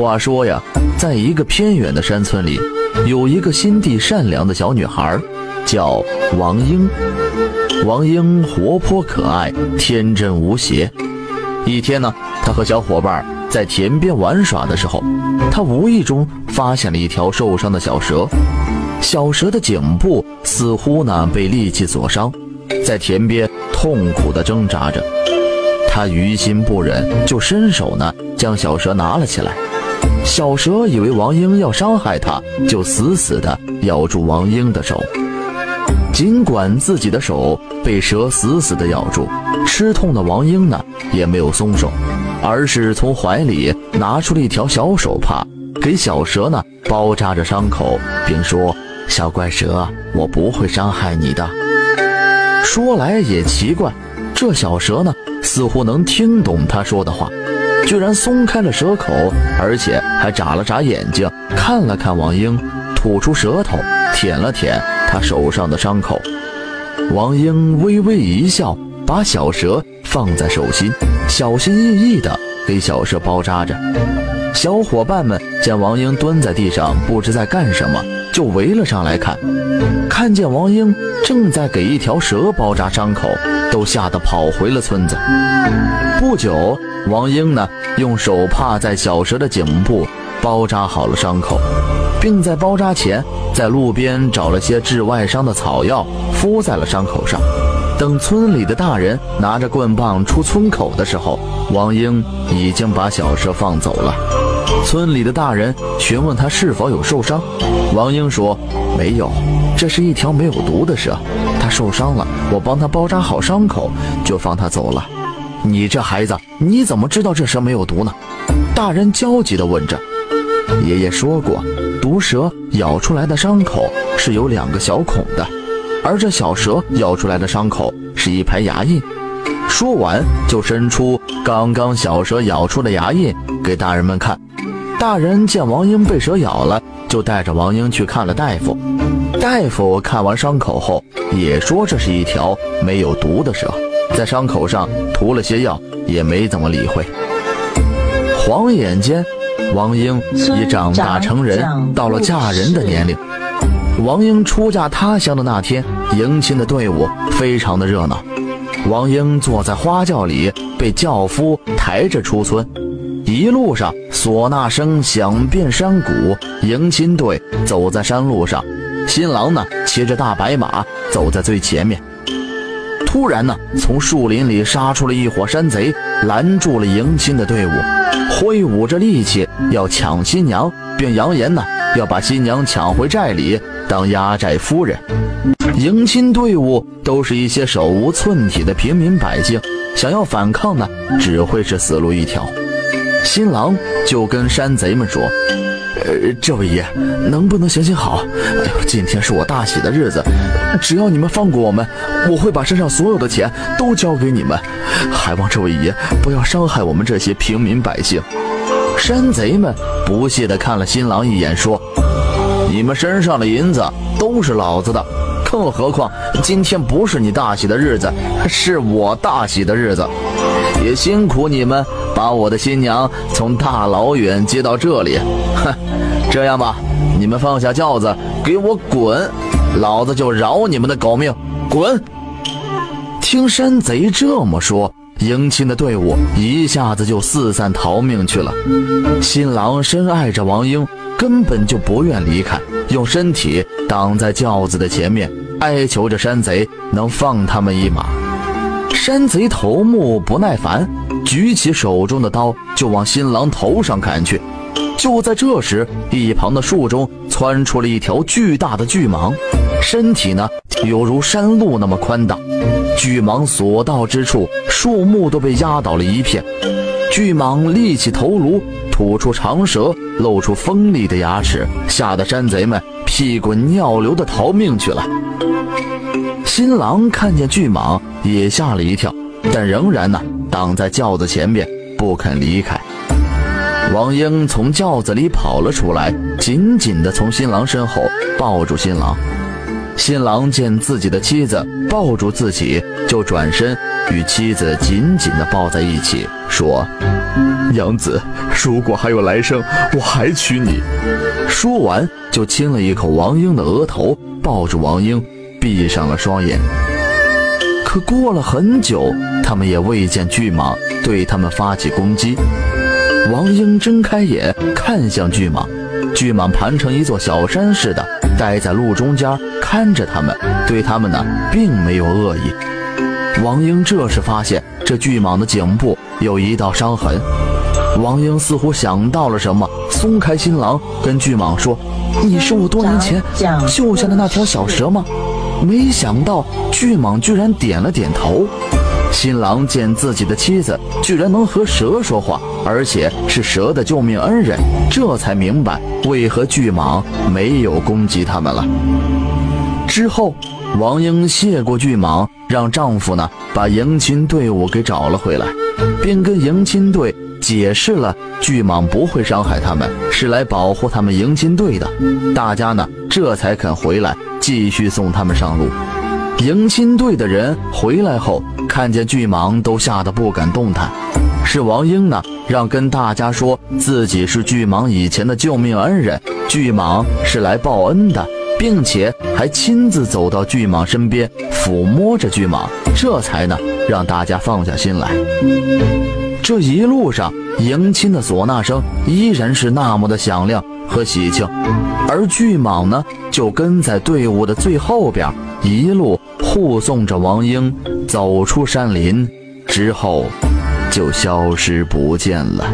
话说呀，在一个偏远的山村里，有一个心地善良的小女孩，叫王英。王英活泼可爱，天真无邪。一天呢，她和小伙伴在田边玩耍的时候，她无意中发现了一条受伤的小蛇。小蛇的颈部似乎呢被利器所伤，在田边痛苦地挣扎着。她于心不忍，就伸手呢将小蛇拿了起来。小蛇以为王英要伤害它，就死死地咬住王英的手。尽管自己的手被蛇死死地咬住，吃痛的王英呢也没有松手，而是从怀里拿出了一条小手帕，给小蛇呢包扎着伤口，并说：“小怪蛇，我不会伤害你的。”说来也奇怪，这小蛇呢似乎能听懂他说的话，居然松开了蛇口，而且还眨了眨眼睛，看了看王英，吐出舌头，舔了舔。他手上的伤口，王英微微一笑，把小蛇放在手心，小心翼翼地给小蛇包扎着。小伙伴们见王英蹲在地上，不知在干什么，就围了上来看。看见王英正在给一条蛇包扎伤口，都吓得跑回了村子。不久，王英呢，用手帕在小蛇的颈部包扎好了伤口。并在包扎前，在路边找了些治外伤的草药，敷在了伤口上。等村里的大人拿着棍棒出村口的时候，王英已经把小蛇放走了。村里的大人询问他是否有受伤，王英说：“没有，这是一条没有毒的蛇。他受伤了，我帮他包扎好伤口，就放他走了。”你这孩子，你怎么知道这蛇没有毒呢？大人焦急地问着。爷爷说过。毒蛇咬出来的伤口是有两个小孔的，而这小蛇咬出来的伤口是一排牙印。说完，就伸出刚刚小蛇咬出的牙印给大人们看。大人见王英被蛇咬了，就带着王英去看了大夫。大夫看完伤口后，也说这是一条没有毒的蛇，在伤口上涂了些药，也没怎么理会。晃眼间。王英已长大成人，到了嫁人的年龄。王英出嫁他乡的那天，迎亲的队伍非常的热闹。王英坐在花轿里，被轿夫抬着出村。一路上唢呐声响遍山谷，迎亲队走在山路上，新郎呢骑着大白马走在最前面。突然呢，从树林里杀出了一伙山贼，拦住了迎亲的队伍。挥舞着利器要抢新娘，并扬言呢要把新娘抢回寨里当压寨夫人。迎亲队伍都是一些手无寸铁的平民百姓，想要反抗呢，只会是死路一条。新郎就跟山贼们说：“呃，这位爷，能不能行行好？哎呦，今天是我大喜的日子，只要你们放过我们，我会把身上所有的钱都交给你们。还望这位爷不要伤害我们这些平民百姓。”山贼们不屑地看了新郎一眼，说：“你们身上的银子都是老子的，更何况今天不是你大喜的日子，是我大喜的日子。也辛苦你们把我的新娘从大老远接到这里。哼，这样吧，你们放下轿子，给我滚，老子就饶你们的狗命，滚！”听山贼这么说。迎亲的队伍一下子就四散逃命去了。新郎深爱着王英，根本就不愿离开，用身体挡在轿子的前面，哀求着山贼能放他们一马。山贼头目不耐烦，举起手中的刀就往新郎头上砍去。就在这时，一旁的树中窜出了一条巨大的巨蟒，身体呢犹如山路那么宽大。巨蟒所到之处，树木都被压倒了一片。巨蟒立起头颅，吐出长舌，露出锋利的牙齿，吓得山贼们屁滚尿流的逃命去了。新郎看见巨蟒也吓了一跳，但仍然呢挡在轿子前面不肯离开。王英从轿子里跑了出来，紧紧地从新郎身后抱住新郎。新郎见自己的妻子抱住自己，就转身与妻子紧紧地抱在一起，说：“娘子，如果还有来生，我还娶你。说完，就亲了一口王英的额头，抱住王英，闭上了双眼。可过了很久，他们也未见巨蟒对他们发起攻击。王英睁开眼，看向巨蟒，巨蟒盘成一座小山似的，待在路中间看着他们，对他们呢，并没有恶意。王英这时发现，这巨蟒的颈部有一道伤痕。王英似乎想到了什么，松开新郎，跟巨蟒说：“你是我多年前救下的那条小蛇吗？”没想到巨蟒居然点了点头。新郎见自己的妻子居然能和蛇说话，而且是蛇的救命恩人，这才明白为何巨蟒没有攻击他们了。之后，王英谢过巨蟒，让丈夫呢把迎亲队伍给找了回来，并跟迎亲队解释了巨蟒不会伤害他们，是来保护他们迎亲队的。大家呢这才肯回来，继续送他们上路。迎亲队的人回来后，看见巨蟒都吓得不敢动弹。是王英呢，让跟大家说自己是巨蟒以前的救命恩人，巨蟒是来报恩的，并且还亲自走到巨蟒身边抚摸着巨蟒，这才呢让大家放下心来。这一路上迎亲的唢呐声依然是那么的响亮和喜庆，而巨蟒呢就跟在队伍的最后边，一路。护送着王英走出山林，之后就消失不见了。